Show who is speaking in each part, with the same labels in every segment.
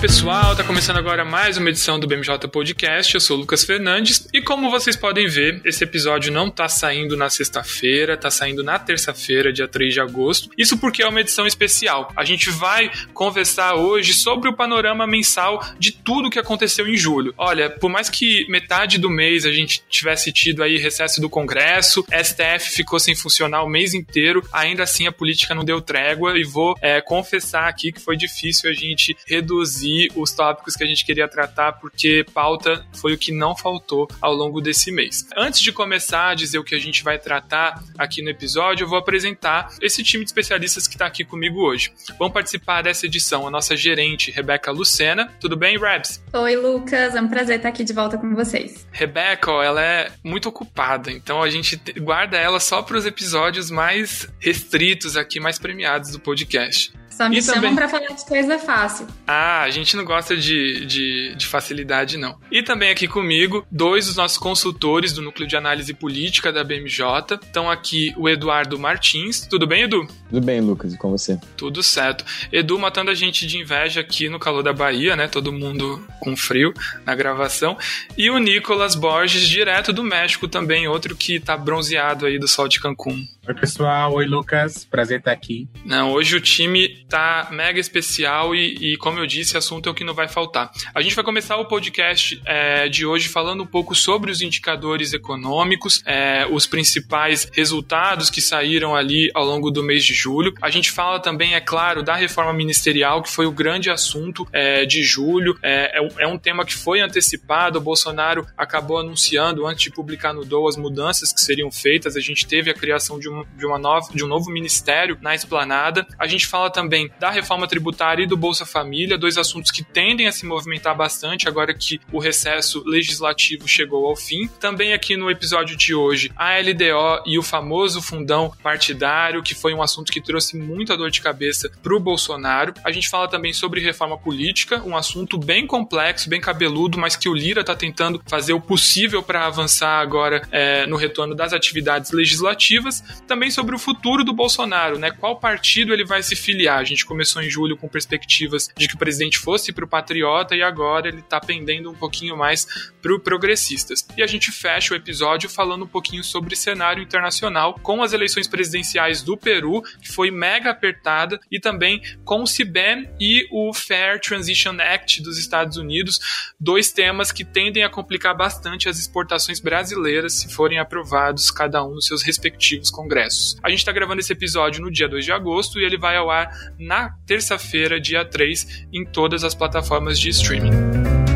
Speaker 1: Pessoal, tá começando agora mais uma edição do BMJ Podcast. Eu sou o Lucas Fernandes e como vocês podem ver, esse episódio não tá saindo na sexta-feira, tá saindo na terça-feira, dia 3 de agosto. Isso porque é uma edição especial. A gente vai conversar hoje sobre o panorama mensal de tudo que aconteceu em julho. Olha, por mais que metade do mês a gente tivesse tido aí recesso do Congresso, STF ficou sem funcionar o mês inteiro, ainda assim a política não deu trégua e vou é, confessar aqui que foi difícil a gente reduzir os tópicos que a gente queria tratar, porque pauta foi o que não faltou ao longo desse mês. Antes de começar a dizer o que a gente vai tratar aqui no episódio, eu vou apresentar esse time de especialistas que está aqui comigo hoje. Vão participar dessa edição a nossa gerente, Rebeca Lucena. Tudo bem, Rebs?
Speaker 2: Oi, Lucas. É um prazer estar aqui de volta com vocês.
Speaker 1: Rebeca, ó, ela é muito ocupada, então a gente guarda ela só para os episódios mais restritos aqui, mais premiados do podcast.
Speaker 2: Só me e chamam também... pra falar de coisa fácil.
Speaker 1: Ah, a gente não gosta de, de, de, facilidade, não. E também aqui comigo, dois dos nossos consultores do Núcleo de Análise Política da BMJ. Estão aqui o Eduardo Martins. Tudo bem, Edu?
Speaker 3: Tudo bem, Lucas. E com você?
Speaker 1: Tudo certo. Edu matando a gente de inveja aqui no calor da Bahia, né? Todo mundo com frio na gravação. E o Nicolas Borges, direto do México também, outro que tá bronzeado aí do sol de Cancún.
Speaker 4: Oi, pessoal. Oi, Lucas. Prazer estar aqui.
Speaker 1: Não, hoje o time tá mega especial e, e como eu disse, assunto é o que não vai faltar. A gente vai começar o podcast é, de hoje falando um pouco sobre os indicadores econômicos, é, os principais resultados que saíram ali ao longo do mês de julho. A gente fala também, é claro, da reforma ministerial, que foi o grande assunto é, de julho. É, é, é um tema que foi antecipado. O Bolsonaro acabou anunciando, antes de publicar no DOU, as mudanças que seriam feitas. A gente teve a criação de um de, uma nova, de um novo ministério na esplanada. A gente fala também da reforma tributária e do Bolsa Família, dois assuntos que tendem a se movimentar bastante agora que o recesso legislativo chegou ao fim. Também aqui no episódio de hoje, a LDO e o famoso fundão partidário, que foi um assunto que trouxe muita dor de cabeça para o Bolsonaro. A gente fala também sobre reforma política, um assunto bem complexo, bem cabeludo, mas que o Lira está tentando fazer o possível para avançar agora é, no retorno das atividades legislativas também sobre o futuro do Bolsonaro, né? Qual partido ele vai se filiar? Gente começou em julho com perspectivas de que o presidente fosse para o Patriota e agora ele está pendendo um pouquinho mais para o Progressistas. E a gente fecha o episódio falando um pouquinho sobre cenário internacional com as eleições presidenciais do Peru, que foi mega apertada, e também com o CIBEM e o Fair Transition Act dos Estados Unidos, dois temas que tendem a complicar bastante as exportações brasileiras se forem aprovados cada um nos seus respectivos congressos. A gente está gravando esse episódio no dia 2 de agosto e ele vai ao ar na terça-feira, dia 3, em todas as plataformas de streaming.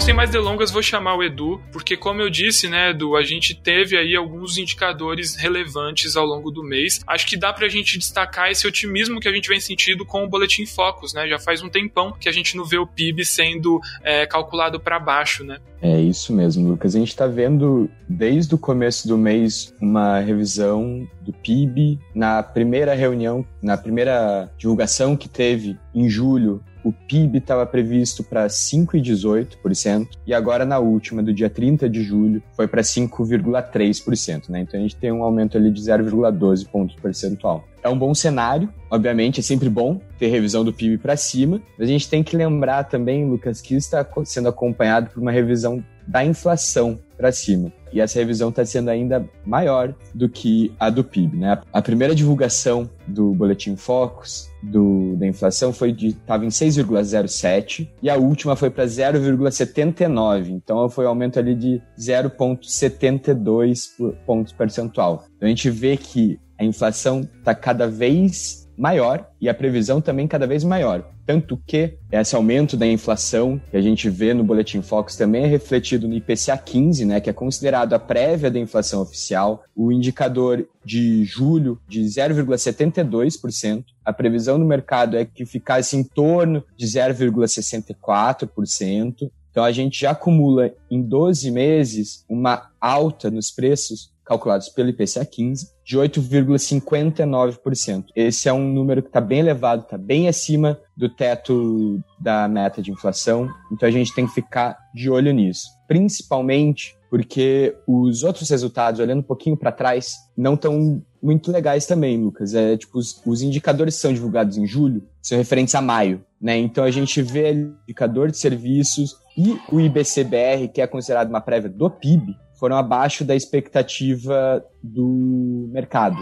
Speaker 1: Bom, sem mais delongas, vou chamar o Edu, porque como eu disse, né, Edu, a gente teve aí alguns indicadores relevantes ao longo do mês. Acho que dá pra gente destacar esse otimismo que a gente vem sentindo com o Boletim Focus, né? Já faz um tempão que a gente não vê o PIB sendo é, calculado para baixo, né?
Speaker 3: É isso mesmo, Lucas. A gente está vendo desde o começo do mês uma revisão do PIB. Na primeira reunião, na primeira divulgação que teve em julho, o PIB estava previsto para 5,18% e agora na última, do dia 30 de julho, foi para 5,3%. Né? Então a gente tem um aumento ali de 0,12 pontos percentual. É um bom cenário, obviamente é sempre bom ter revisão do PIB para cima, mas a gente tem que lembrar também, Lucas, que isso está sendo acompanhado por uma revisão da inflação para cima. E essa revisão está sendo ainda maior do que a do PIB. Né? A primeira divulgação do Boletim Focus do, da inflação foi de estava em 6,07 e a última foi para 0,79. Então foi um aumento ali de 0,72 pontos percentual. Então a gente vê que a inflação está cada vez maior e a previsão também cada vez maior. Tanto que esse aumento da inflação que a gente vê no Boletim Focus também é refletido no IPCA 15, né, que é considerado a prévia da inflação oficial, o indicador de julho de 0,72%. A previsão do mercado é que ficasse em torno de 0,64%. Então a gente já acumula em 12 meses uma alta nos preços calculados pelo IPCA 15, de 8,59%. Esse é um número que está bem elevado, está bem acima do teto da meta de inflação, então a gente tem que ficar de olho nisso. Principalmente porque os outros resultados, olhando um pouquinho para trás, não estão muito legais também, Lucas. É tipo os, os, indicadores que são divulgados em julho são referentes a maio, né? Então a gente vê indicador de serviços e o IBCBR, que é considerado uma prévia do PIB, foram abaixo da expectativa do mercado.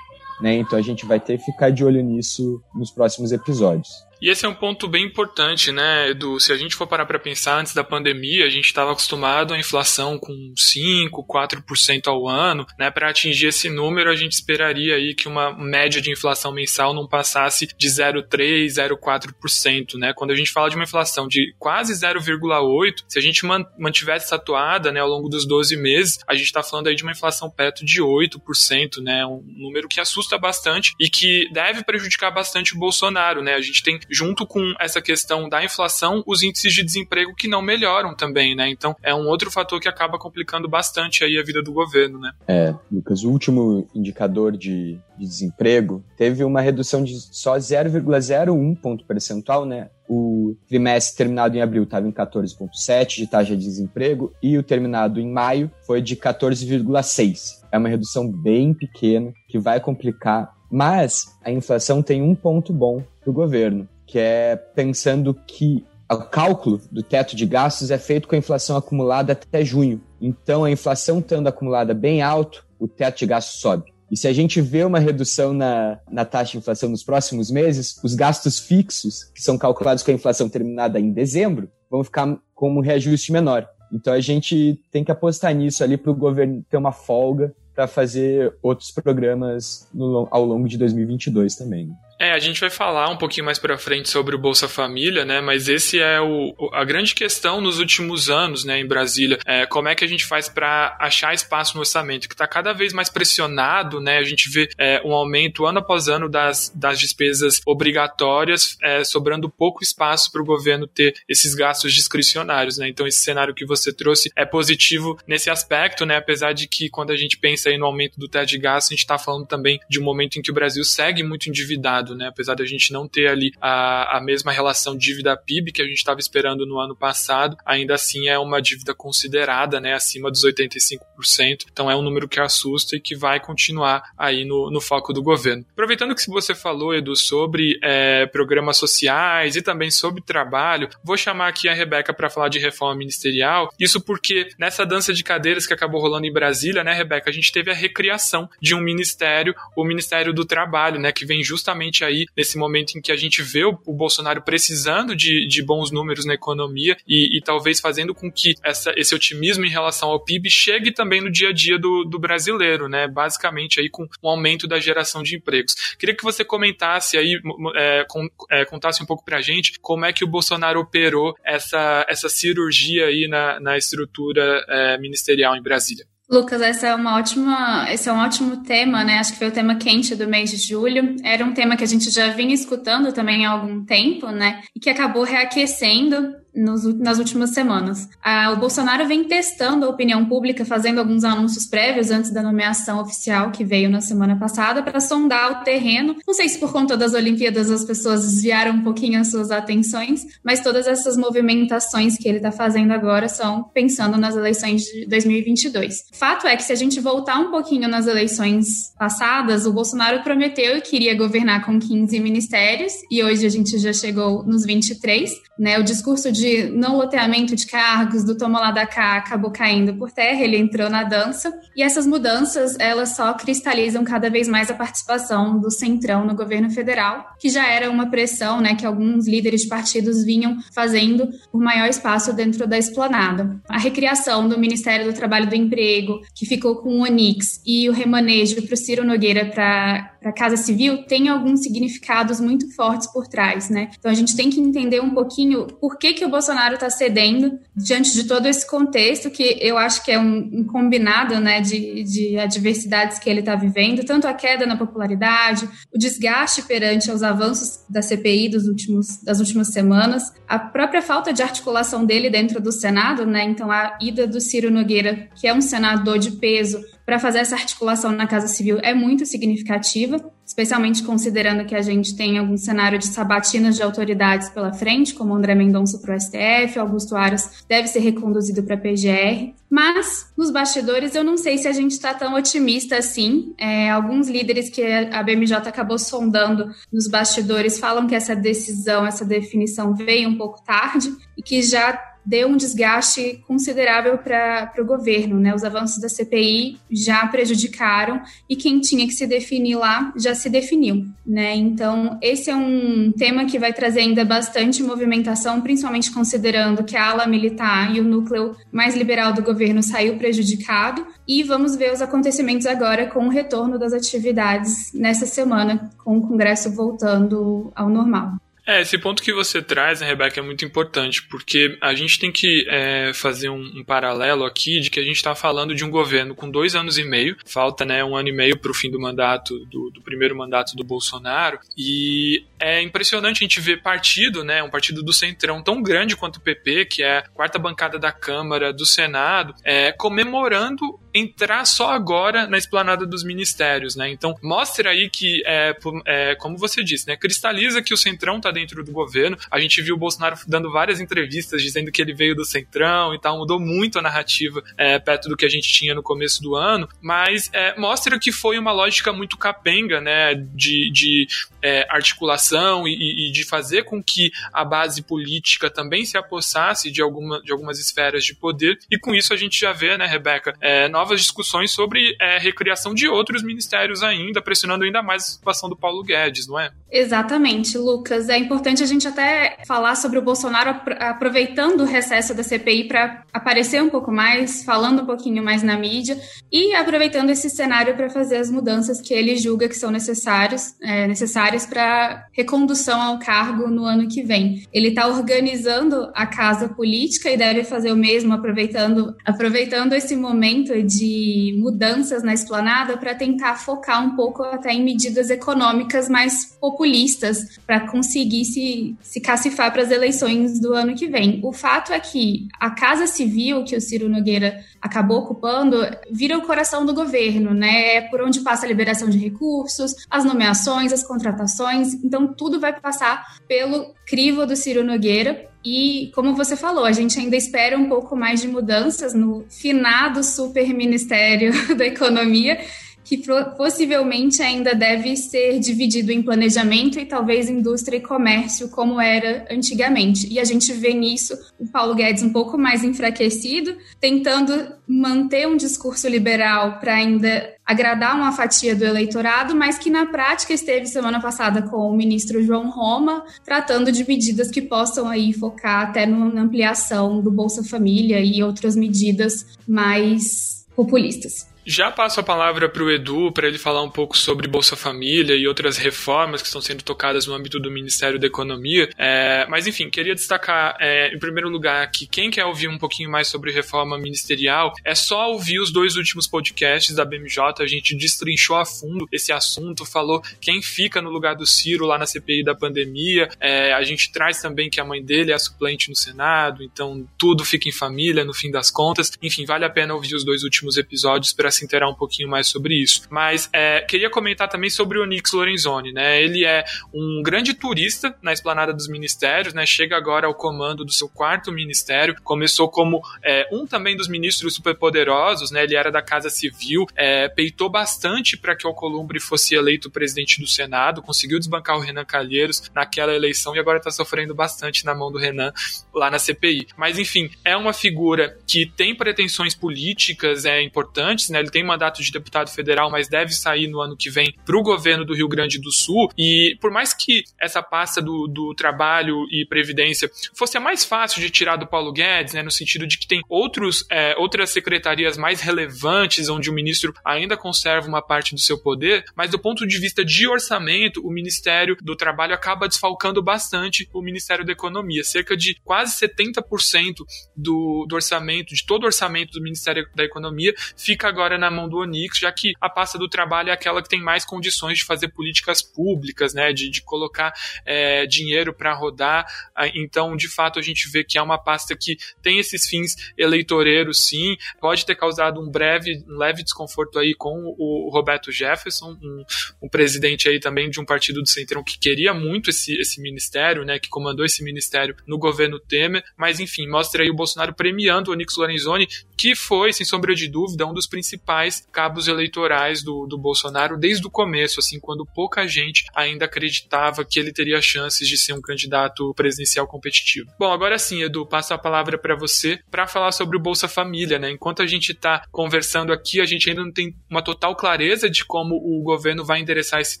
Speaker 3: Né? Então a gente vai ter que ficar de olho nisso nos próximos episódios.
Speaker 1: E esse é um ponto bem importante, né, Edu? Se a gente for parar para pensar, antes da pandemia, a gente estava acostumado à inflação com 5, 4% ao ano, né? Para atingir esse número, a gente esperaria aí que uma média de inflação mensal não passasse de 0,3, 0,4%, né? Quando a gente fala de uma inflação de quase 0,8, se a gente mantivesse essa atuada, né, ao longo dos 12 meses, a gente está falando aí de uma inflação perto de 8%, né? Um número que assusta bastante e que deve prejudicar bastante o Bolsonaro, né? A gente tem junto com essa questão da inflação, os índices de desemprego que não melhoram também, né? Então é um outro fator que acaba complicando bastante aí a vida do governo, né?
Speaker 3: É, Lucas, o último indicador de, de desemprego teve uma redução de só 0,01 ponto percentual, né? O trimestre terminado em abril estava em 14,7 de taxa de desemprego e o terminado em maio foi de 14,6. É uma redução bem pequena que vai complicar, mas a inflação tem um ponto bom para o governo, que é pensando que o cálculo do teto de gastos é feito com a inflação acumulada até junho. Então, a inflação estando acumulada bem alto, o teto de gastos sobe. E se a gente vê uma redução na, na taxa de inflação nos próximos meses, os gastos fixos, que são calculados com a inflação terminada em dezembro, vão ficar com um reajuste menor. Então a gente tem que apostar nisso ali para o governo ter uma folga para fazer outros programas no, ao longo de 2022 também.
Speaker 1: É, a gente vai falar um pouquinho mais para frente sobre o Bolsa Família, né? Mas esse é o, a grande questão nos últimos anos, né, em Brasília. É, como é que a gente faz para achar espaço no orçamento, que está cada vez mais pressionado, né? A gente vê é, um aumento ano após ano das, das despesas obrigatórias, é, sobrando pouco espaço para o governo ter esses gastos discricionários, né? Então esse cenário que você trouxe é positivo nesse aspecto, né? Apesar de que quando a gente pensa aí no aumento do teto de gastos, a gente está falando também de um momento em que o Brasil segue muito endividado né? Apesar da gente não ter ali a, a mesma relação dívida-PIB que a gente estava esperando no ano passado, ainda assim é uma dívida considerada, né? Acima dos 85%. Então é um número que assusta e que vai continuar aí no, no foco do governo. Aproveitando que você falou, Edu, sobre é, programas sociais e também sobre trabalho, vou chamar aqui a Rebeca para falar de reforma ministerial. Isso porque nessa dança de cadeiras que acabou rolando em Brasília, né, Rebeca, a gente teve a recriação de um ministério, o Ministério do Trabalho, né, que vem justamente aí nesse momento em que a gente vê o, o Bolsonaro precisando de, de, bons números na economia e, e, talvez fazendo com que essa, esse otimismo em relação ao PIB chegue também no dia a dia do, do brasileiro, né? Basicamente aí com o aumento da geração de empregos. Queria que você comentasse aí, é, com, é, contasse um pouco pra gente como é que o Bolsonaro operou essa, essa cirurgia aí na, na estrutura é, ministerial em Brasília.
Speaker 2: Lucas, essa é uma ótima, esse é um ótimo tema, né? Acho que foi o tema quente do mês de julho. Era um tema que a gente já vinha escutando também há algum tempo, né? E que acabou reaquecendo nos, nas últimas semanas. Ah, o Bolsonaro vem testando a opinião pública, fazendo alguns anúncios prévios antes da nomeação oficial que veio na semana passada para sondar o terreno. Não sei se por conta das Olimpíadas as pessoas desviaram um pouquinho as suas atenções, mas todas essas movimentações que ele está fazendo agora são pensando nas eleições de 2022. Fato é que se a gente voltar um pouquinho nas eleições passadas, o Bolsonaro prometeu que iria governar com 15 ministérios e hoje a gente já chegou nos 23. Né? O discurso de de não loteamento de cargos, do toma lá da cá, acabou caindo por terra, ele entrou na dança. E essas mudanças, elas só cristalizam cada vez mais a participação do Centrão no governo federal, que já era uma pressão né, que alguns líderes de partidos vinham fazendo por maior espaço dentro da esplanada. A recriação do Ministério do Trabalho e do Emprego, que ficou com o Onix, e o remanejo para o Ciro Nogueira para a Casa Civil, tem alguns significados muito fortes por trás. Né? Então a gente tem que entender um pouquinho por que, que o Bolsonaro está cedendo diante de todo esse contexto, que eu acho que é um, um combinado né, de, de adversidades que ele está vivendo, tanto a queda na popularidade, o desgaste perante os avanços da CPI dos últimos, das últimas semanas, a própria falta de articulação dele dentro do Senado, né? Então a ida do Ciro Nogueira, que é um senador de peso, para fazer essa articulação na Casa Civil é muito significativa, especialmente considerando que a gente tem algum cenário de sabatinas de autoridades pela frente, como André Mendonça para o STF, Augusto Aras deve ser reconduzido para a PGR. Mas, nos bastidores, eu não sei se a gente está tão otimista assim. É, alguns líderes que a BMJ acabou sondando nos bastidores falam que essa decisão, essa definição veio um pouco tarde e que já deu um desgaste considerável para o governo. Né? Os avanços da CPI já prejudicaram e quem tinha que se definir lá já se definiu. Né? Então, esse é um tema que vai trazer ainda bastante movimentação, principalmente considerando que a ala militar e o núcleo mais liberal do governo saiu prejudicado. E vamos ver os acontecimentos agora com o retorno das atividades nessa semana, com o Congresso voltando ao normal.
Speaker 1: É, esse ponto que você traz, né, Rebeca, é muito importante, porque a gente tem que é, fazer um, um, paralelo aqui de que a gente está falando de um governo com dois anos e meio, falta né, um ano e meio para o fim do mandato, do, do, primeiro mandato do Bolsonaro, e é impressionante a gente ver partido, né, um partido do Centrão tão grande quanto o PP, que é a quarta bancada da Câmara, do Senado, é, comemorando entrar só agora na esplanada dos ministérios, né? Então mostra aí que, é, é, como você disse, né, cristaliza que o Centrão está dentro do governo. A gente viu o Bolsonaro dando várias entrevistas dizendo que ele veio do Centrão e tal, mudou muito a narrativa é, perto do que a gente tinha no começo do ano, mas é, mostra que foi uma lógica muito capenga, né, de, de é, articulação e, e, de fazer com que a base política também se apossasse de, alguma, de algumas esferas de poder, e com isso a gente já vê, né, Rebeca, é, novas discussões sobre é, recriação de outros ministérios ainda, pressionando ainda mais a situação do Paulo Guedes, não é?
Speaker 2: Exatamente, Lucas. É importante a gente até falar sobre o Bolsonaro aproveitando o recesso da CPI para aparecer um pouco mais, falando um pouquinho mais na mídia e aproveitando esse cenário para fazer as mudanças que ele julga que são necessárias, é, necessárias para recondução ao cargo no ano que vem. Ele está organizando a casa política e deve fazer o mesmo, aproveitando, aproveitando esse momento de mudanças na esplanada para tentar focar um pouco até em medidas econômicas mais populistas para conseguir se, se cacifar para as eleições do ano que vem. O fato é que a Casa Civil, que o Ciro Nogueira acabou ocupando, vira o coração do governo, né? É por onde passa a liberação de recursos, as nomeações, as contratações. Então, tudo vai passar pelo crivo do Ciro Nogueira. E, como você falou, a gente ainda espera um pouco mais de mudanças no finado super ministério da economia, que possivelmente ainda deve ser dividido em planejamento e talvez indústria e comércio, como era antigamente. E a gente vê nisso o Paulo Guedes um pouco mais enfraquecido, tentando manter um discurso liberal para ainda agradar uma fatia do eleitorado, mas que na prática esteve semana passada com o ministro João Roma, tratando de medidas que possam aí focar até na ampliação do Bolsa Família e outras medidas mais populistas.
Speaker 1: Já passo a palavra para o Edu para ele falar um pouco sobre Bolsa Família e outras reformas que estão sendo tocadas no âmbito do Ministério da Economia. É, mas enfim, queria destacar é, em primeiro lugar que quem quer ouvir um pouquinho mais sobre reforma ministerial é só ouvir os dois últimos podcasts da BMJ. A gente destrinchou a fundo esse assunto, falou quem fica no lugar do Ciro lá na CPI da pandemia. É, a gente traz também que a mãe dele é suplente no Senado, então tudo fica em família no fim das contas. Enfim, vale a pena ouvir os dois últimos episódios para se inteirar um pouquinho mais sobre isso. Mas é, queria comentar também sobre o Nix Lorenzoni, né? Ele é um grande turista na esplanada dos ministérios, né? Chega agora ao comando do seu quarto ministério, começou como é, um também dos ministros superpoderosos, né? Ele era da Casa Civil, é, peitou bastante para que o Alcolumbre fosse eleito presidente do Senado, conseguiu desbancar o Renan Calheiros naquela eleição e agora está sofrendo bastante na mão do Renan lá na CPI. Mas enfim, é uma figura que tem pretensões políticas é, importantes, né? Ele tem mandato de deputado federal, mas deve sair no ano que vem para o governo do Rio Grande do Sul. E por mais que essa pasta do, do trabalho e previdência fosse a mais fácil de tirar do Paulo Guedes, né, no sentido de que tem outros, é, outras secretarias mais relevantes onde o ministro ainda conserva uma parte do seu poder, mas do ponto de vista de orçamento, o Ministério do Trabalho acaba desfalcando bastante o Ministério da Economia. Cerca de quase 70% do, do orçamento, de todo o orçamento do Ministério da Economia, fica agora agora na mão do Onix, já que a pasta do trabalho é aquela que tem mais condições de fazer políticas públicas, né, de, de colocar é, dinheiro para rodar. Ah, então, de fato, a gente vê que é uma pasta que tem esses fins eleitoreiros, sim, pode ter causado um breve, um leve desconforto aí com o Roberto Jefferson, um, um presidente aí também de um partido do Centrão que queria muito esse, esse ministério, né, que comandou esse ministério no governo Temer, mas enfim, mostra aí o Bolsonaro premiando o Onix Lorenzoni, que foi, sem sombra de dúvida, um dos principais cabos eleitorais do, do Bolsonaro desde o começo, assim, quando pouca gente ainda acreditava que ele teria chances de ser um candidato presidencial competitivo. Bom, agora sim, Edu, passo a palavra para você para falar sobre o Bolsa Família, né? Enquanto a gente está conversando aqui, a gente ainda não tem uma total clareza de como o governo vai endereçar esse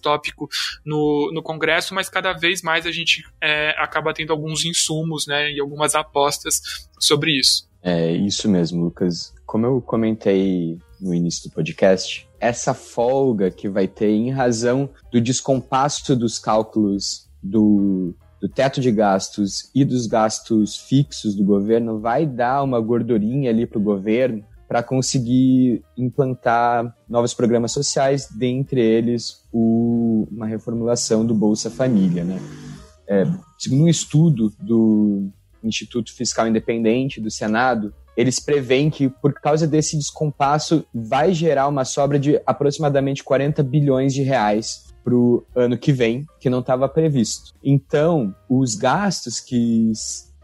Speaker 1: tópico no, no Congresso, mas cada vez mais a gente é, acaba tendo alguns insumos, né, e algumas apostas sobre isso.
Speaker 3: É isso mesmo, Lucas. Como eu comentei no início do podcast, essa folga que vai ter em razão do descompasso dos cálculos do, do teto de gastos e dos gastos fixos do governo vai dar uma gordurinha ali para o governo para conseguir implantar novos programas sociais, dentre eles o, uma reformulação do Bolsa Família. Né? É, segundo um estudo do Instituto Fiscal Independente do Senado, eles preveem que, por causa desse descompasso, vai gerar uma sobra de aproximadamente 40 bilhões de reais para o ano que vem, que não estava previsto. Então, os gastos que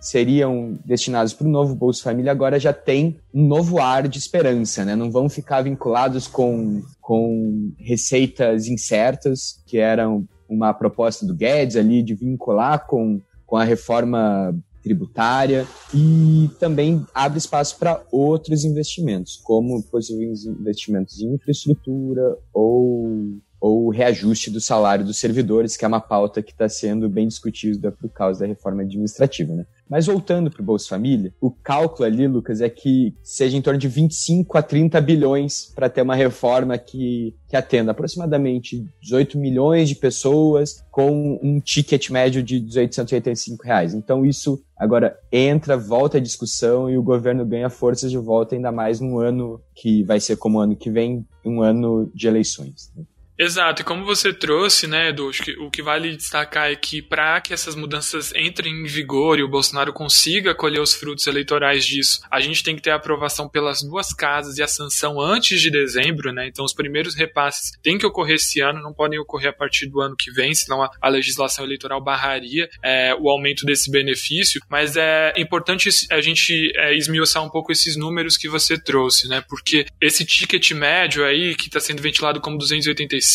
Speaker 3: seriam destinados para o novo Bolsa Família agora já tem um novo ar de esperança, né? Não vão ficar vinculados com, com receitas incertas, que eram uma proposta do Guedes ali de vincular com, com a reforma tributária e também abre espaço para outros investimentos, como possíveis investimentos em infraestrutura ou ou reajuste do salário dos servidores, que é uma pauta que está sendo bem discutida por causa da reforma administrativa, né? Mas voltando para o Bolsa Família, o cálculo ali, Lucas, é que seja em torno de 25 a 30 bilhões para ter uma reforma que, que atenda aproximadamente 18 milhões de pessoas com um ticket médio de 185 reais. Então isso agora entra, volta à discussão e o governo ganha forças de volta, ainda mais num ano que vai ser como o ano que vem, um ano de eleições. Né?
Speaker 1: Exato, e como você trouxe, né, Edu, que o que vale destacar é que para que essas mudanças entrem em vigor e o Bolsonaro consiga colher os frutos eleitorais disso, a gente tem que ter a aprovação pelas duas casas e a sanção antes de dezembro, né? Então os primeiros repasses têm que ocorrer esse ano, não podem ocorrer a partir do ano que vem, senão a, a legislação eleitoral barraria é, o aumento desse benefício. Mas é importante a gente é, esmiuçar um pouco esses números que você trouxe, né? Porque esse ticket médio aí, que está sendo ventilado como 285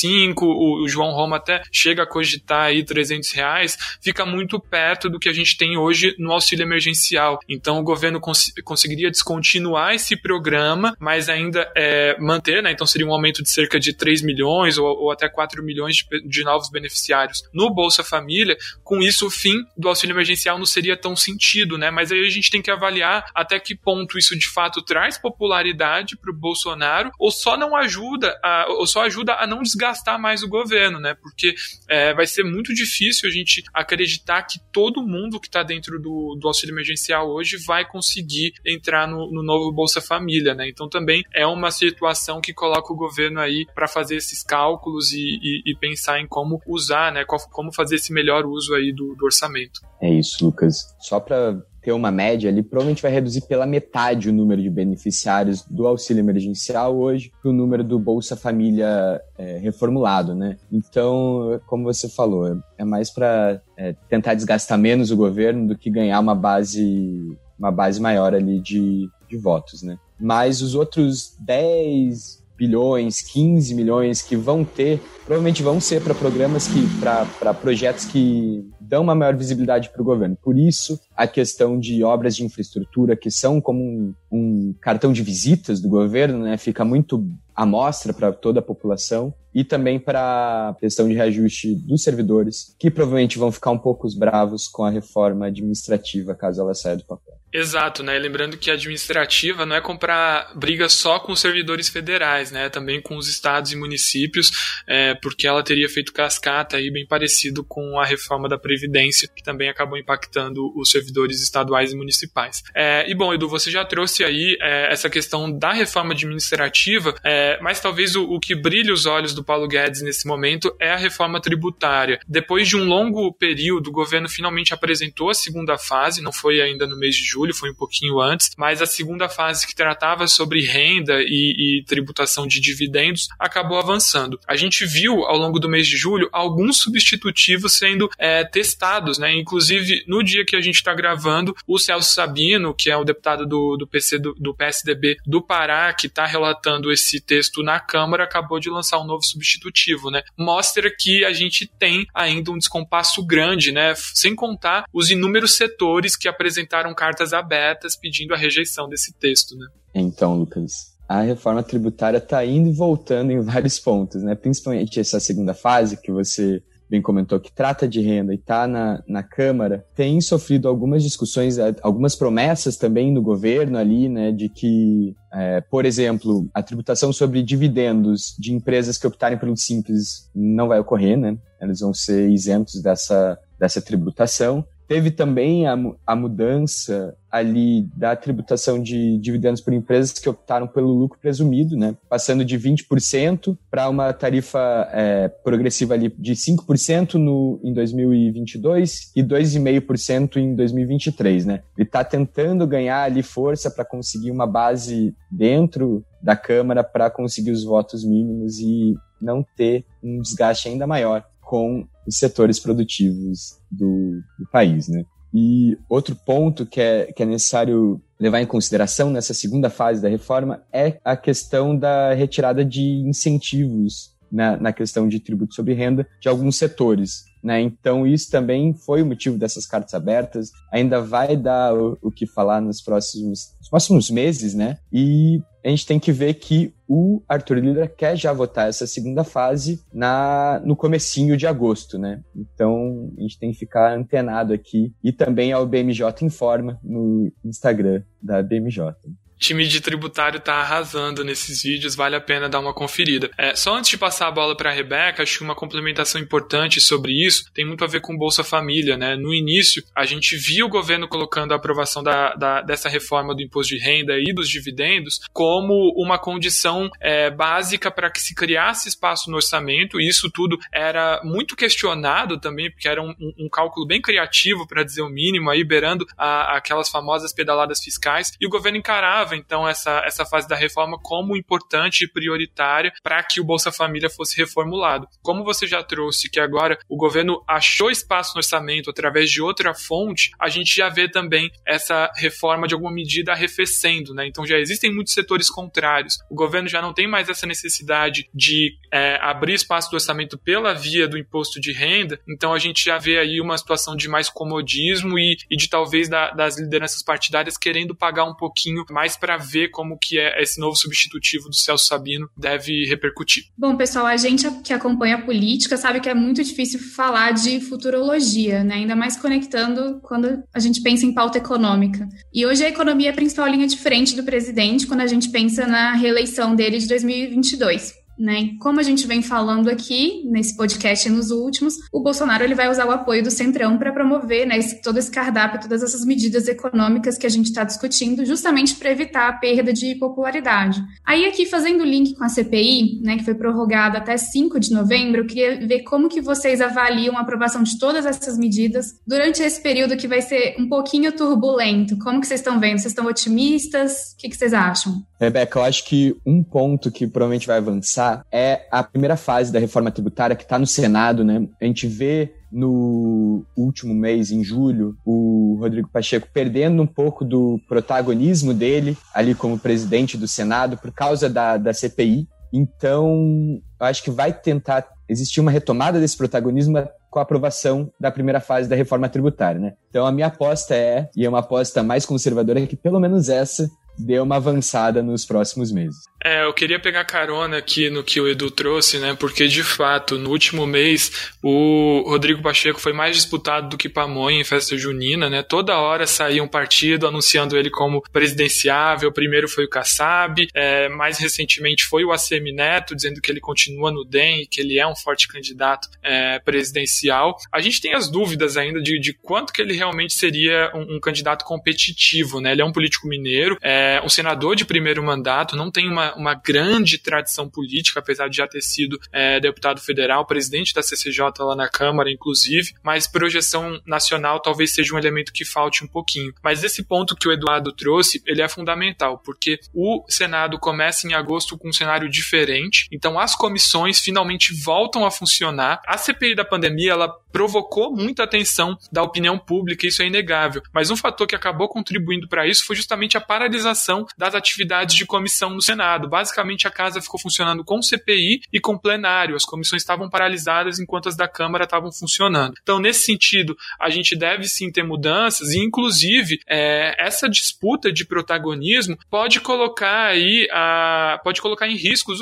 Speaker 1: o, o João Roma até chega a cogitar aí 300 reais, fica muito perto do que a gente tem hoje no auxílio emergencial. Então o governo cons conseguiria descontinuar esse programa, mas ainda é, manter, né? Então seria um aumento de cerca de 3 milhões ou, ou até 4 milhões de, de, novos beneficiários no Bolsa Família. Com isso, o fim do auxílio emergencial não seria tão sentido, né? Mas aí a gente tem que avaliar até que ponto isso de fato traz popularidade para o Bolsonaro ou só não ajuda, a, ou só ajuda a não desgastar desgastar mais o governo, né? Porque é, vai ser muito difícil a gente acreditar que todo mundo que está dentro do, do, auxílio emergencial hoje vai conseguir entrar no, no, novo Bolsa Família, né? Então também é uma situação que coloca o governo aí para fazer esses cálculos e, e, e, pensar em como usar, né? Como fazer esse melhor uso aí do, do orçamento.
Speaker 3: É isso, Lucas. Só para ter uma média ali, provavelmente vai reduzir pela metade o número de beneficiários do auxílio emergencial hoje para o número do Bolsa Família é, reformulado, né? Então, como você falou, é mais para é, tentar desgastar menos o governo do que ganhar uma base, uma base maior ali de, de votos, né? Mas os outros 10, bilhões, 15 milhões que vão ter, provavelmente vão ser para programas que, para projetos que dão uma maior visibilidade para o governo. Por isso, a questão de obras de infraestrutura, que são como um, um cartão de visitas do governo, né, fica muito à mostra para toda a população, e também para a questão de reajuste dos servidores, que provavelmente vão ficar um pouco bravos com a reforma administrativa caso ela saia do papel.
Speaker 1: Exato, né? Lembrando que a administrativa não é comprar briga só com os servidores federais, né? Também com os estados e municípios, é, porque ela teria feito cascata aí bem parecido com a reforma da Previdência, que também acabou impactando os servidores estaduais e municipais. É, e bom, Edu, você já trouxe aí é, essa questão da reforma administrativa, é, mas talvez o, o que brilha os olhos do Paulo Guedes nesse momento é a reforma tributária. Depois de um longo período, o governo finalmente apresentou a segunda fase, não foi ainda no mês de julho julho, foi um pouquinho antes, mas a segunda fase que tratava sobre renda e, e tributação de dividendos acabou avançando. A gente viu ao longo do mês de julho alguns substitutivos sendo é, testados, né? Inclusive, no dia que a gente está gravando, o Celso Sabino, que é o deputado do, do, PC, do, do PSDB do Pará, que está relatando esse texto na Câmara, acabou de lançar um novo substitutivo, né? Mostra que a gente tem ainda um descompasso grande, né? Sem contar os inúmeros setores que apresentaram cartas abertas pedindo a rejeição desse texto, né?
Speaker 3: Então, Lucas, a reforma tributária está indo e voltando em vários pontos, né? Principalmente essa segunda fase que você bem comentou, que trata de renda e está na, na Câmara, tem sofrido algumas discussões, é, algumas promessas também no governo ali, né, de que, é, por exemplo, a tributação sobre dividendos de empresas que optarem pelo Simples não vai ocorrer, né? Eles vão ser isentos dessa, dessa tributação. Teve também a, a mudança ali da tributação de dividendos por empresas que optaram pelo lucro presumido, né? Passando de 20% para uma tarifa é, progressiva ali de 5% no, em 2022 e 2,5% em 2023, né? Ele está tentando ganhar ali força para conseguir uma base dentro da Câmara para conseguir os votos mínimos e não ter um desgaste ainda maior com os setores produtivos do, do país, né? E outro ponto que é, que é necessário levar em consideração nessa segunda fase da reforma é a questão da retirada de incentivos na, na questão de tributo sobre renda de alguns setores. Né? Então, isso também foi o motivo dessas cartas abertas. Ainda vai dar o, o que falar nos próximos, nos próximos meses, né? E a gente tem que ver que o Arthur Lira quer já votar essa segunda fase na, no comecinho de agosto, né? Então, a gente tem que ficar antenado aqui. E também ao BMJ Informa no Instagram da BMJ
Speaker 1: time de tributário tá arrasando nesses vídeos, vale a pena dar uma conferida. É, só antes de passar a bola para a Rebeca, acho que uma complementação importante sobre isso tem muito a ver com Bolsa Família, né? No início, a gente viu o governo colocando a aprovação da, da dessa reforma do imposto de renda e dos dividendos como uma condição é, básica para que se criasse espaço no orçamento, e isso tudo era muito questionado também, porque era um, um, cálculo bem criativo, para dizer o mínimo, aí beirando a, aquelas famosas pedaladas fiscais, e o governo encarava então essa, essa fase da reforma como importante e prioritária para que o Bolsa Família fosse reformulado. Como você já trouxe que agora o governo achou espaço no orçamento através de outra fonte, a gente já vê também essa reforma de alguma medida arrefecendo, né? Então já existem muitos setores contrários. O governo já não tem mais essa necessidade de é, abrir espaço do orçamento pela via do imposto de renda, então a gente já vê aí uma situação de mais comodismo e, e de talvez da, das lideranças partidárias querendo pagar um pouquinho mais para ver como que é esse novo substitutivo do Celso Sabino deve repercutir.
Speaker 2: Bom, pessoal, a gente que acompanha a política sabe que é muito difícil falar de futurologia, né? Ainda mais conectando quando a gente pensa em pauta econômica. E hoje a economia é a principal linha de frente do presidente quando a gente pensa na reeleição dele de 2022. Né? Como a gente vem falando aqui nesse podcast e nos últimos, o Bolsonaro ele vai usar o apoio do Centrão para promover né, esse, todo esse cardápio, todas essas medidas econômicas que a gente está discutindo, justamente para evitar a perda de popularidade. Aí aqui fazendo o link com a CPI, né, que foi prorrogada até 5 de novembro, eu queria ver como que vocês avaliam a aprovação de todas essas medidas durante esse período que vai ser um pouquinho turbulento. Como que vocês estão vendo? Vocês estão otimistas? O que, que vocês acham?
Speaker 3: Rebeca, eu acho que um ponto que provavelmente vai avançar é a primeira fase da reforma tributária que está no Senado, né? A gente vê no último mês, em julho, o Rodrigo Pacheco perdendo um pouco do protagonismo dele ali como presidente do Senado por causa da, da CPI. Então, eu acho que vai tentar existir uma retomada desse protagonismo com a aprovação da primeira fase da reforma tributária, né? Então, a minha aposta é, e é uma aposta mais conservadora, é que pelo menos essa dê uma avançada nos próximos meses.
Speaker 1: É, eu queria pegar carona aqui no que o Edu trouxe, né? Porque de fato, no último mês, o Rodrigo Pacheco foi mais disputado do que Pamonha em festa junina, né? Toda hora saía um partido anunciando ele como presidenciável. Primeiro foi o Kassab, é, mais recentemente foi o ACM Neto, dizendo que ele continua no DEM e que ele é um forte candidato é, presidencial. A gente tem as dúvidas ainda de, de quanto que ele realmente seria um, um candidato competitivo, né? Ele é um político mineiro, é um senador de primeiro mandato, não tem uma, uma grande tradição política, apesar de já ter sido é, deputado federal, presidente da CCJ lá na Câmara, inclusive, mas projeção nacional talvez seja um elemento que falte um pouquinho. Mas esse ponto que o Eduardo trouxe, ele é fundamental, porque o Senado começa em agosto com um cenário diferente, então as comissões finalmente voltam a funcionar. A CPI da pandemia, ela provocou muita atenção da opinião pública, isso é inegável. Mas um fator que acabou contribuindo para isso foi justamente a paralisação das atividades de comissão no Senado. Basicamente, a casa ficou funcionando com CPI e com plenário. As comissões estavam paralisadas enquanto as da Câmara estavam funcionando. Então, nesse sentido, a gente deve sim ter mudanças e, inclusive, é, essa disputa de protagonismo pode colocar aí, a, pode colocar em risco os,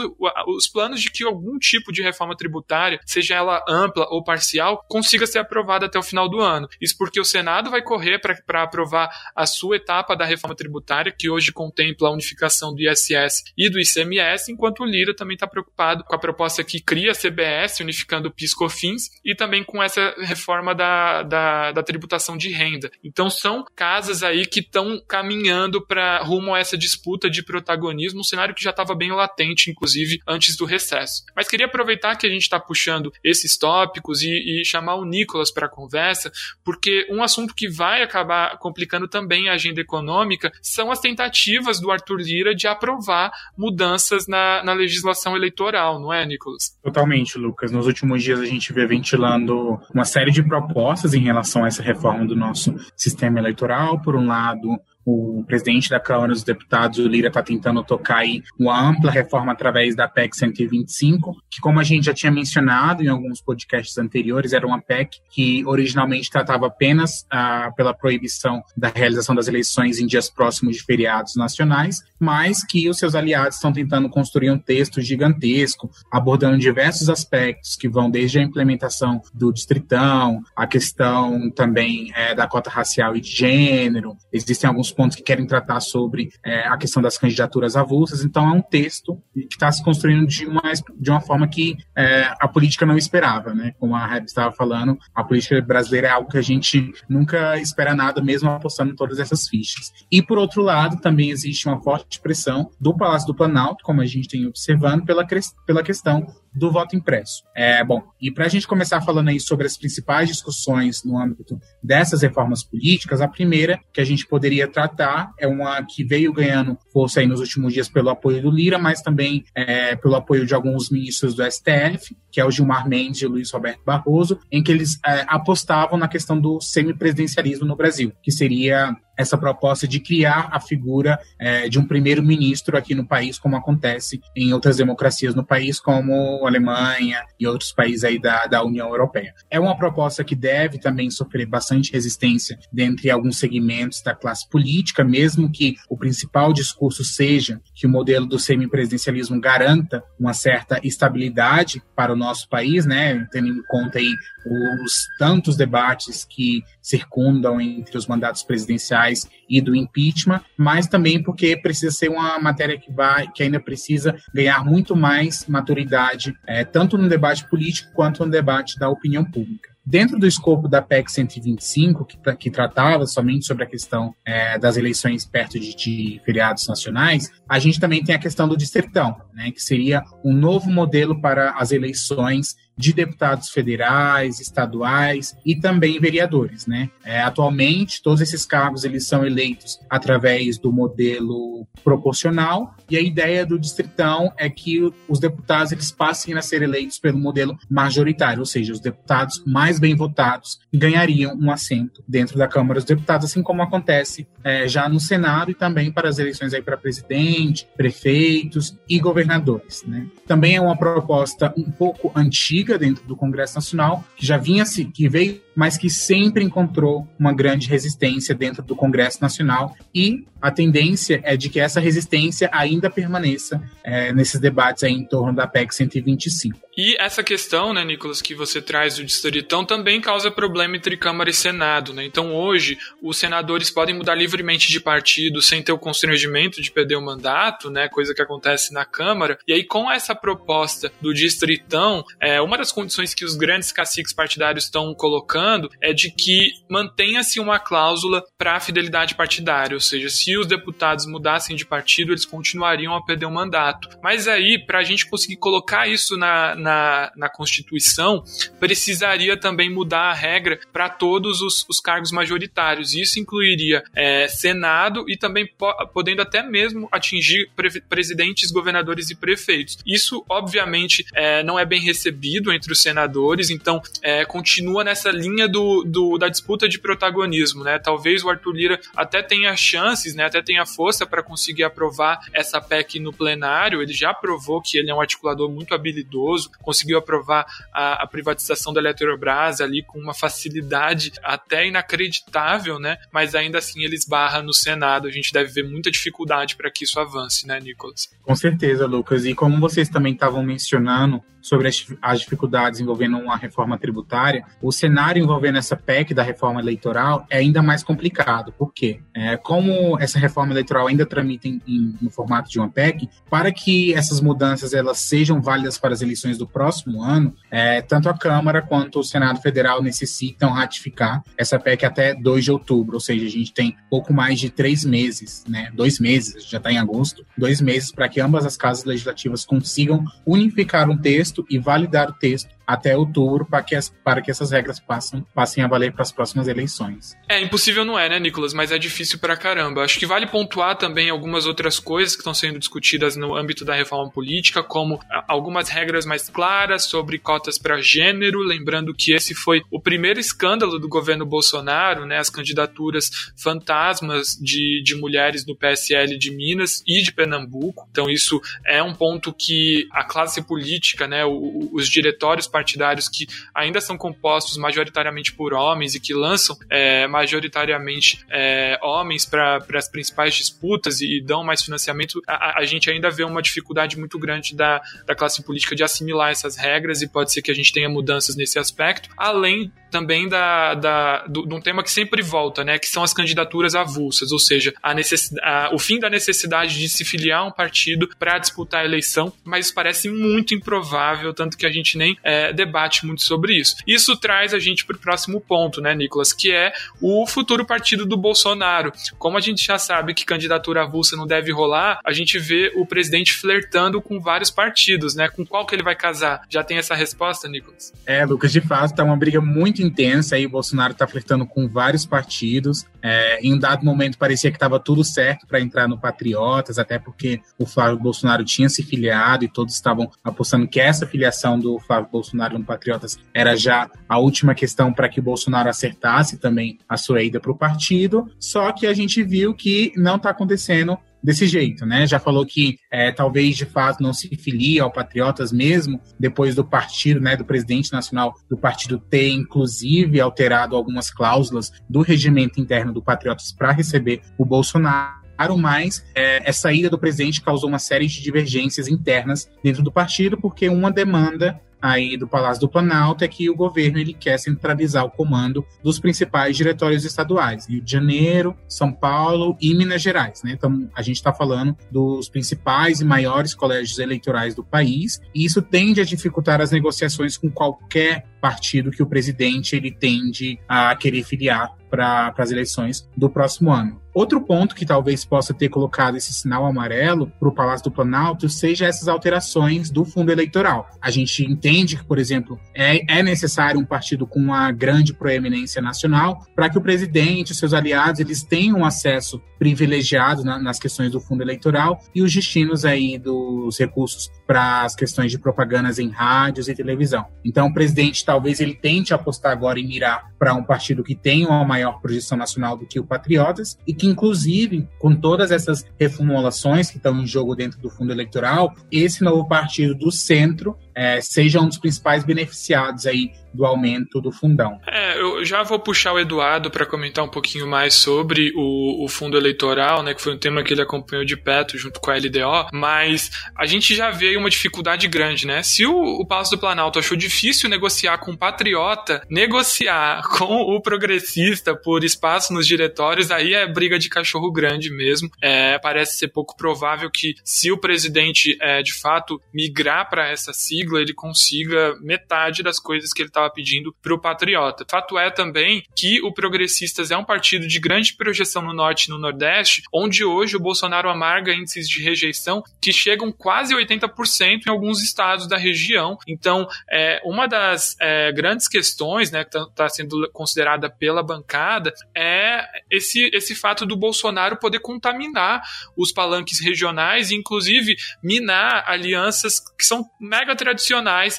Speaker 1: os planos de que algum tipo de reforma tributária, seja ela ampla ou parcial, consiga ser aprovada até o final do ano. Isso porque o Senado vai correr para aprovar a sua etapa da reforma tributária, que hoje contempla a unificação do ISS e do ICMS, enquanto o Lira também está preocupado com a proposta que cria a CBS, unificando o PIS-COFINS, e também com essa reforma da, da, da tributação de renda. Então são casas aí que estão caminhando para rumo a essa disputa de protagonismo, um cenário que já estava bem latente, inclusive, antes do recesso. Mas queria aproveitar que a gente está puxando esses tópicos e, e chamar chamar o Nicolas para a conversa, porque um assunto que vai acabar complicando também a agenda econômica são as tentativas do Arthur Lira de aprovar mudanças na, na legislação eleitoral, não é, Nicolas?
Speaker 4: Totalmente, Lucas. Nos últimos dias a gente vê ventilando uma série de propostas em relação a essa reforma do nosso sistema eleitoral. Por um lado, o presidente da Câmara dos Deputados, o Lira, está tentando tocar aí uma ampla reforma através da PEC 125, que, como a gente já tinha mencionado em alguns podcasts anteriores, era uma PEC que originalmente tratava apenas ah, pela proibição da realização das eleições em dias próximos de feriados nacionais, mas que os seus aliados estão tentando construir um texto gigantesco, abordando diversos aspectos que vão desde a implementação do distritão, a questão também é, da cota racial e de gênero, existem alguns pontos que querem tratar sobre é, a questão das candidaturas avulsas. Então, é um texto que está se construindo de uma, de uma forma que é, a política não esperava, né? Como a Reb estava falando, a política brasileira é algo que a gente nunca espera nada, mesmo apostando em todas essas fichas. E, por outro lado, também existe uma forte pressão do Palácio do Planalto, como a gente tem observando, pela, pela questão do voto impresso. É, bom, e para a gente começar falando aí sobre as principais discussões no âmbito dessas reformas políticas, a primeira que a gente poderia tratar é uma que veio ganhando força aí nos últimos dias pelo apoio do Lira, mas também é, pelo apoio de alguns ministros do STF, que é o Gilmar Mendes e o Luiz Roberto Barroso, em que eles é, apostavam na questão do semipresidencialismo no Brasil, que seria essa proposta de criar a figura é, de um primeiro-ministro aqui no país, como acontece em outras democracias no país, como Alemanha e outros países aí da, da União Europeia. É uma proposta que deve também sofrer bastante resistência dentre alguns segmentos da classe política, mesmo que o principal discurso seja que o modelo do semipresidencialismo garanta uma certa estabilidade para o nosso país, né, tendo em conta aí os tantos debates que circundam entre os mandatos presidenciais e do impeachment, mas também porque precisa ser uma matéria que vai, que ainda precisa ganhar muito mais maturidade, é, tanto no debate político quanto no debate da opinião pública. Dentro do escopo da PEC 125, que, que tratava somente sobre a questão é, das eleições perto de, de, feriados nacionais, a gente também tem a questão do distritão, né, que seria um novo modelo para as eleições de deputados federais, estaduais e também vereadores, né? É, atualmente, todos esses cargos eles são eleitos através do modelo proporcional e a ideia do distritão é que os deputados eles passem a ser eleitos pelo modelo majoritário, ou seja, os deputados mais bem votados ganhariam um assento dentro da Câmara dos Deputados, assim como acontece é, já no Senado e também para as eleições aí para presidente, prefeitos e governadores, né? Também é uma proposta um pouco antiga dentro do Congresso Nacional, que já vinha se que veio mas que sempre encontrou uma grande resistência dentro do Congresso Nacional e a tendência é de que essa resistência ainda permaneça é, nesses debates em torno da PEC 125.
Speaker 1: E essa questão, né, Nicolas, que você traz do distritão também causa problema entre Câmara e Senado, né? Então hoje os senadores podem mudar livremente de partido sem ter o constrangimento de perder o mandato, né? Coisa que acontece na Câmara. E aí com essa proposta do distritão, é, uma das condições que os grandes caciques partidários estão colocando é de que mantenha-se uma cláusula para a fidelidade partidária, ou seja, se os deputados mudassem de partido, eles continuariam a perder o mandato. Mas aí, para a gente conseguir colocar isso na, na, na Constituição, precisaria também mudar a regra para todos os, os, cargos majoritários. Isso incluiria é, Senado e também po podendo até mesmo atingir pre presidentes, governadores e prefeitos. Isso, obviamente, é, não é bem recebido entre os senadores, então é, continua nessa linha do, do, da disputa de protagonismo. Né? Talvez o Arthur Lira até tenha chances, né, até tenha força para conseguir aprovar essa PEC no plenário. Ele já provou que ele é um articulador muito habilidoso, conseguiu aprovar a, a privatização da Eletrobras ali com uma facilidade até inacreditável, né? Mas ainda assim ele esbarra no Senado. A gente deve ver muita dificuldade para que isso avance, né, Nicolas?
Speaker 4: Com certeza, Lucas. E como vocês também estavam mencionando, sobre as, as dificuldades envolvendo uma reforma tributária, o cenário envolvendo essa PEC da reforma eleitoral é ainda mais complicado. Por quê? É, como essa reforma eleitoral ainda tramita em, em, no formato de uma PEC, para que essas mudanças elas sejam válidas para as eleições do próximo ano, é, tanto a Câmara quanto o Senado Federal necessitam ratificar essa PEC até 2 de outubro, ou seja, a gente tem pouco mais de três meses, né? Dois meses, já está em agosto, dois meses para que ambas as casas legislativas consigam unificar um texto texto e validar o texto até outubro para que, para que essas regras passem, passem a valer para as próximas eleições.
Speaker 1: É, impossível não é, né, Nicolas? Mas é difícil para caramba. Acho que vale pontuar também algumas outras coisas que estão sendo discutidas no âmbito da reforma política, como algumas regras mais claras sobre cotas para gênero, lembrando que esse foi o primeiro escândalo do governo Bolsonaro, né, as candidaturas fantasmas de, de mulheres no PSL de Minas e de Pernambuco. Então isso é um ponto que a classe política, né, os diretórios partidários que ainda são compostos majoritariamente por homens e que lançam é, majoritariamente é, homens para as principais disputas e, e dão mais financiamento, a, a, gente ainda vê uma dificuldade muito grande da, da classe política de assimilar essas regras e pode ser que a gente tenha mudanças nesse aspecto, além também da, da, do, de um tema que sempre volta, né, que são as candidaturas avulsas, ou seja, a a, o fim da necessidade de se filiar a um partido para disputar a eleição, mas parece muito improvável, tanto que a gente nem é, debate muito sobre isso. Isso traz a gente para o próximo ponto, né, Nicolas, que é o futuro partido do Bolsonaro. Como a gente já sabe que candidatura avulsa não deve rolar, a gente vê o presidente flertando com vários partidos, né? Com qual que ele vai casar? Já tem essa resposta, Nicolas?
Speaker 4: É, Lucas, de fato, tá uma briga muito intensa aí. O Bolsonaro está flertando com vários partidos. É, em um dado momento parecia que estava tudo certo para entrar no Patriotas, até porque o Flávio Bolsonaro tinha se filiado e todos estavam apostando que essa filiação do Flávio Bolsonaro no Patriotas era já a última questão para que o Bolsonaro acertasse também a sua ida para o partido. Só que a gente viu que não está acontecendo desse jeito, né? Já falou que é, talvez de fato não se filie ao Patriotas mesmo, depois do partido, né, do presidente nacional do partido ter inclusive alterado algumas cláusulas do regimento interno do Patriotas para receber o Bolsonaro mas é, essa ida do presidente causou uma série de divergências internas dentro do partido, porque uma demanda aí do Palácio do Planalto é que o governo ele quer centralizar o comando dos principais diretórios estaduais, Rio de Janeiro, São Paulo e Minas Gerais, né? Então a gente está falando dos principais e maiores colégios eleitorais do país e isso tende a dificultar as negociações com qualquer partido que o presidente ele tende a querer filiar para as eleições do próximo ano. Outro ponto que talvez possa ter colocado esse sinal amarelo para o Palácio do Planalto seja essas alterações do fundo eleitoral. A gente entende que, por exemplo, é, é necessário um partido com uma grande proeminência nacional para que o presidente e seus aliados eles tenham acesso privilegiado na, nas questões do fundo eleitoral e os destinos aí dos recursos para as questões de propagandas em rádios e televisão. Então, o presidente talvez ele tente apostar agora em mirar para um partido que tenha uma maior projeção nacional do que o Patriotas e que, inclusive, com todas essas reformulações que estão em jogo dentro do fundo eleitoral, esse novo partido do centro é, seja um dos principais beneficiados aí do aumento do fundão.
Speaker 1: É, eu já vou puxar o Eduardo para comentar um pouquinho mais sobre o, o, fundo eleitoral, né, que foi um tema que ele acompanhou de perto junto com a LDO, mas a gente já vê uma dificuldade grande, né? Se o, o Palácio do Planalto achou difícil negociar com o patriota, negociar com o progressista por espaço nos diretórios, aí é briga de cachorro grande mesmo. É, parece ser pouco provável que se o presidente é, de fato migrar para essa sigla, ele consiga metade das coisas que ele estava pedindo para o patriota. Fato é também que o Progressistas é um partido de grande projeção no norte e no nordeste, onde hoje o Bolsonaro amarga índices de rejeição que chegam quase 80% em alguns estados da região. Então, é, uma das é, grandes questões né, que está tá sendo considerada pela bancada é esse, esse fato do Bolsonaro poder contaminar os palanques regionais e, inclusive, minar alianças que são mega tradicionais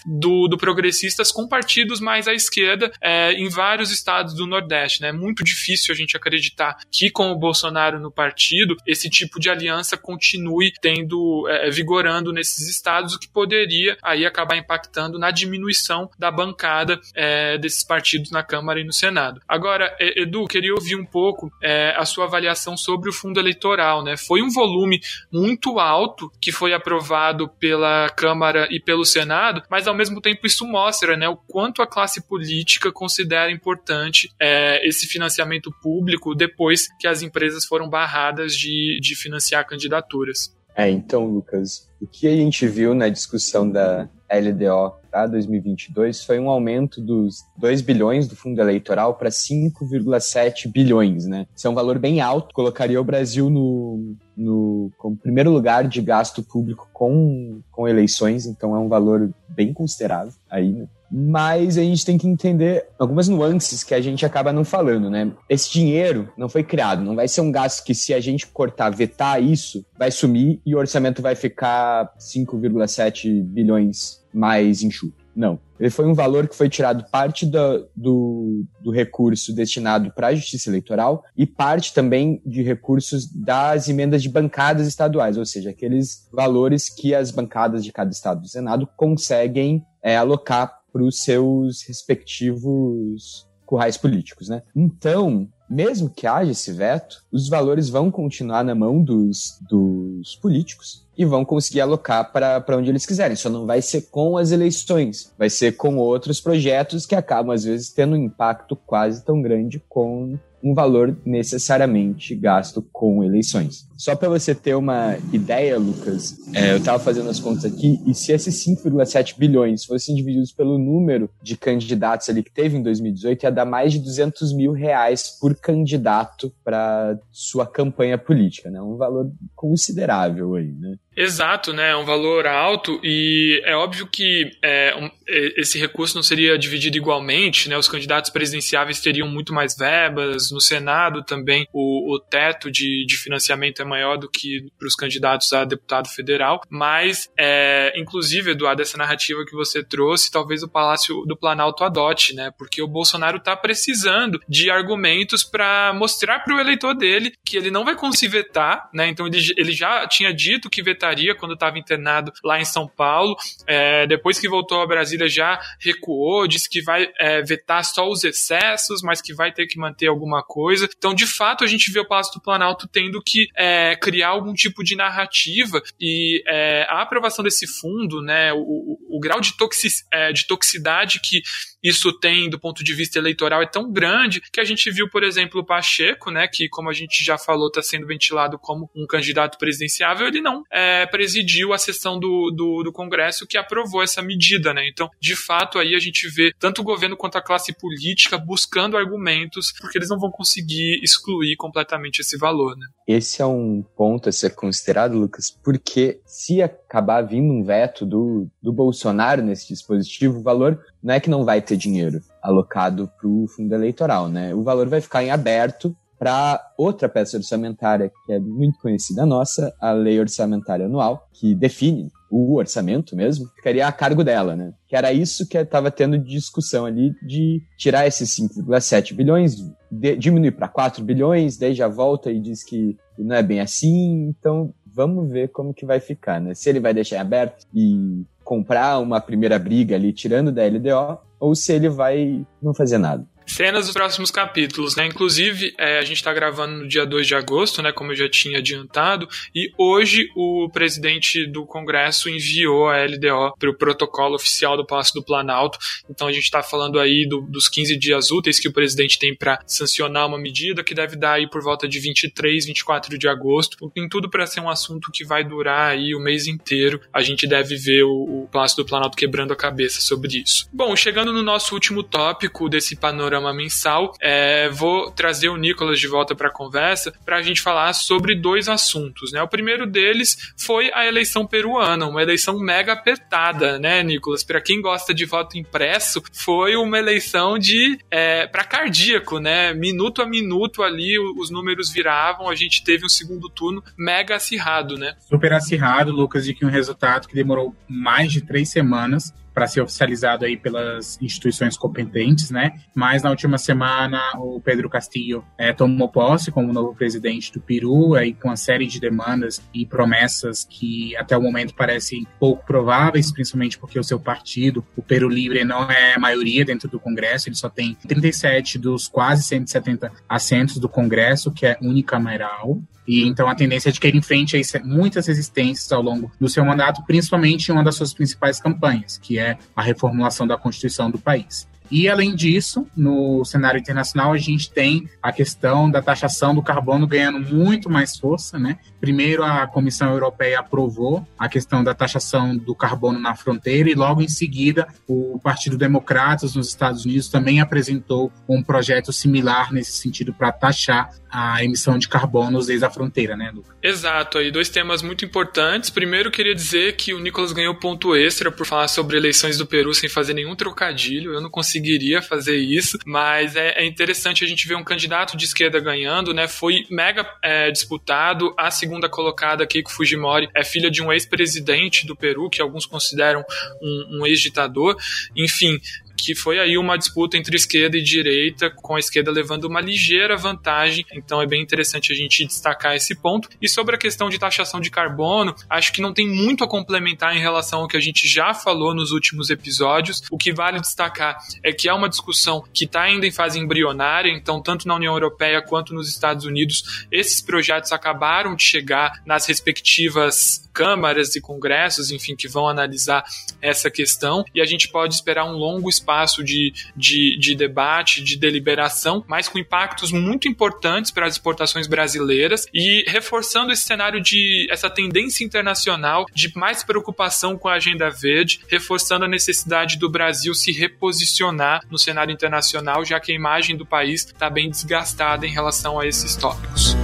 Speaker 1: do, do progressistas com partidos mais à esquerda é, em vários estados do Nordeste. Né? É muito difícil a gente acreditar que com o Bolsonaro no partido esse tipo de aliança continue tendo é, vigorando nesses estados, o que poderia aí acabar impactando na diminuição da bancada é, desses partidos na Câmara e no Senado. Agora, Edu, queria ouvir um pouco é, a sua avaliação sobre o fundo eleitoral. Né? Foi um volume muito alto que foi aprovado pela Câmara e pelo Senado, mas ao mesmo tempo isso mostra né, o quanto a classe política considera importante é, esse financiamento público depois que as empresas foram barradas de, de financiar candidaturas.
Speaker 3: É, então, Lucas, o que a gente viu na discussão da LDO para 2022 foi um aumento dos 2 bilhões do fundo eleitoral para 5,7 bilhões, né? Isso é um valor bem alto, colocaria o Brasil no, no como primeiro lugar de gasto público com, com eleições, então é um valor bem considerável aí, né? mas a gente tem que entender algumas nuances que a gente acaba não falando, né? Esse dinheiro não foi criado, não vai ser um gasto que se a gente cortar, vetar isso, vai sumir e o orçamento vai ficar 5,7 bilhões mais enxuto. Não. Ele foi um valor que foi tirado parte do, do, recurso destinado para a justiça eleitoral e parte também de recursos das emendas de bancadas estaduais, ou seja, aqueles valores que as bancadas de cada estado do Senado conseguem é, alocar para os seus respectivos currais políticos, né? Então, mesmo que haja esse veto, os valores vão continuar na mão dos, dos políticos e vão conseguir alocar para onde eles quiserem. Só não vai ser com as eleições, vai ser com outros projetos que acabam, às vezes, tendo um impacto quase tão grande com um valor necessariamente gasto com eleições. Só para você ter uma ideia, Lucas, é, eu estava fazendo as contas aqui, e se esses 5,7 bilhões fossem divididos pelo número de candidatos ali que teve em 2018, ia dar mais de 200 mil reais por candidato para sua campanha política, né? Um valor considerável aí, né?
Speaker 1: Exato, né? É um valor alto e é óbvio que é, um, esse recurso não seria dividido igualmente, né? Os candidatos presidenciáveis teriam muito mais verbas, no Senado também o, o teto de, de financiamento é maior do que para os candidatos a deputado federal, mas, é, inclusive, Eduardo, essa narrativa que você trouxe, talvez o Palácio do Planalto adote, né? Porque o Bolsonaro está precisando de argumentos para mostrar para o eleitor dele que ele não vai conseguir vetar, né? Então ele, ele já tinha dito que vetaria quando estava internado lá em São Paulo, é, depois que voltou a Brasília já recuou, disse que vai é, vetar só os excessos, mas que vai ter que manter alguma coisa. Então, de fato, a gente vê o Palácio do Planalto tendo que é, criar algum tipo de narrativa e é, a aprovação desse fundo, né, o, o grau de, toxi, é, de toxicidade que isso tem do ponto de vista eleitoral é tão grande que a gente viu, por exemplo, o Pacheco, né, que como a gente já falou está sendo ventilado como um candidato presidenciável, ele não é, presidiu a sessão do, do, do, Congresso que aprovou essa medida, né? Então, de fato, aí a gente vê tanto o governo quanto a classe política buscando argumentos porque eles não vão conseguir excluir completamente esse valor, né?
Speaker 3: Esse é um ponto a ser considerado, Lucas, porque se acabar vindo um veto do, do Bolsonaro nesse dispositivo, o valor não é que não vai ter dinheiro alocado para o fundo eleitoral, né? O valor vai ficar em aberto para outra peça orçamentária que é muito conhecida nossa, a Lei Orçamentária Anual, que define o orçamento mesmo, ficaria a cargo dela, né? Que era isso que estava tendo discussão ali de tirar esses 5,7 bilhões, de, diminuir para 4 bilhões, daí já volta e diz que não é bem assim, então vamos ver como que vai ficar, né? Se ele vai deixar aberto e comprar uma primeira briga ali tirando da LDO, ou se ele vai não fazer nada
Speaker 1: cenas dos próximos capítulos, né? Inclusive, é, a gente está gravando no dia 2 de agosto, né? Como eu já tinha adiantado, e hoje o presidente do Congresso enviou a LDO para o protocolo oficial do Palácio do Planalto. Então a gente está falando aí do, dos 15 dias úteis que o presidente tem para sancionar uma medida que deve dar aí por volta de 23, 24 de agosto. Tem tudo para ser um assunto que vai durar aí o mês inteiro. A gente deve ver o, o Palácio do Planalto quebrando a cabeça sobre isso. Bom, chegando no nosso último tópico desse panorama programa mensal. É, vou trazer o Nicolas de volta para a conversa para a gente falar sobre dois assuntos. Né? O primeiro deles foi a eleição peruana, uma eleição mega apertada, né, Nicolas? Para quem gosta de voto impresso, foi uma eleição de é, para cardíaco, né? Minuto a minuto ali os números viravam, a gente teve um segundo turno mega acirrado, né?
Speaker 4: Super acirrado, Lucas, de que um resultado que demorou mais de três semanas para ser oficializado aí pelas instituições competentes, né? Mas na última semana o Pedro Castillo é, tomou posse como novo presidente do Peru, aí com uma série de demandas e promessas que até o momento parecem pouco prováveis, principalmente porque o seu partido, o Peru Livre, não é maioria dentro do Congresso, ele só tem 37 dos quase 170 assentos do Congresso, que é unicameral. E então a tendência é de que ele enfrente aí muitas resistências ao longo do seu mandato, principalmente em uma das suas principais campanhas, que é a reformulação da Constituição do país. E, além disso, no cenário internacional, a gente tem a questão da taxação do carbono ganhando muito mais força. Né? Primeiro, a Comissão Europeia aprovou a questão da taxação do carbono na fronteira, e logo em seguida, o Partido Democratas nos Estados Unidos também apresentou um projeto similar nesse sentido para taxar a emissão de carbonos desde a fronteira, né, Luca?
Speaker 1: Exato, aí dois temas muito importantes. Primeiro, queria dizer que o Nicolas ganhou ponto extra por falar sobre eleições do Peru sem fazer nenhum trocadilho. Eu não conseguiria fazer isso, mas é, é interessante a gente ver um candidato de esquerda ganhando, né? Foi mega é, disputado. A segunda colocada, Keiko Fujimori, é filha de um ex-presidente do Peru, que alguns consideram um, um ex-ditador. Enfim, que foi aí uma disputa entre esquerda e direita, com a esquerda levando uma ligeira vantagem. Então é bem interessante a gente destacar esse ponto. E sobre a questão de taxação de carbono, acho que não tem muito a complementar em relação ao que a gente já falou nos últimos episódios. O que vale destacar é que é uma discussão que está ainda em fase embrionária, então tanto na União Europeia quanto nos Estados Unidos, esses projetos acabaram de chegar nas respectivas câmaras e congressos, enfim, que vão analisar essa questão, e a gente pode esperar um longo espaço de, de, de debate, de deliberação, mas com impactos muito importantes para as exportações brasileiras e reforçando esse cenário de essa tendência internacional de mais preocupação com a agenda verde, reforçando a necessidade do Brasil se reposicionar no cenário internacional, já que a imagem do país está bem desgastada em relação a esses tópicos.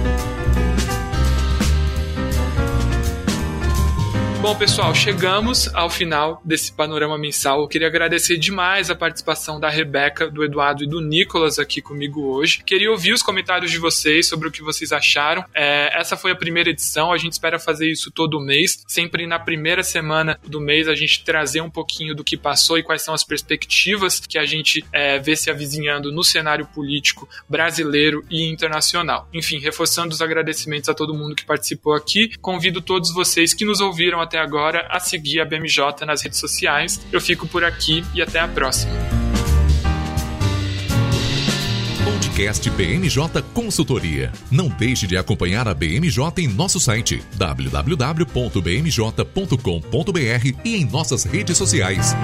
Speaker 1: Bom, pessoal, chegamos ao final desse panorama mensal. Eu queria agradecer demais a participação da Rebeca, do Eduardo e do Nicolas aqui comigo hoje. Queria ouvir os comentários de vocês sobre o que vocês acharam. É, essa foi a primeira edição, a gente espera fazer isso todo mês. Sempre na primeira semana do mês a gente trazer um pouquinho do que passou e quais são as perspectivas que a gente é, vê se avizinhando no cenário político brasileiro e internacional. Enfim, reforçando os agradecimentos a todo mundo que participou aqui. Convido todos vocês que nos ouviram até agora a seguir a BMJ nas redes sociais. Eu fico por aqui e até a próxima.
Speaker 5: Podcast BMJ Consultoria. Não deixe de acompanhar a BMJ em nosso site www.bmj.com.br e em nossas redes sociais.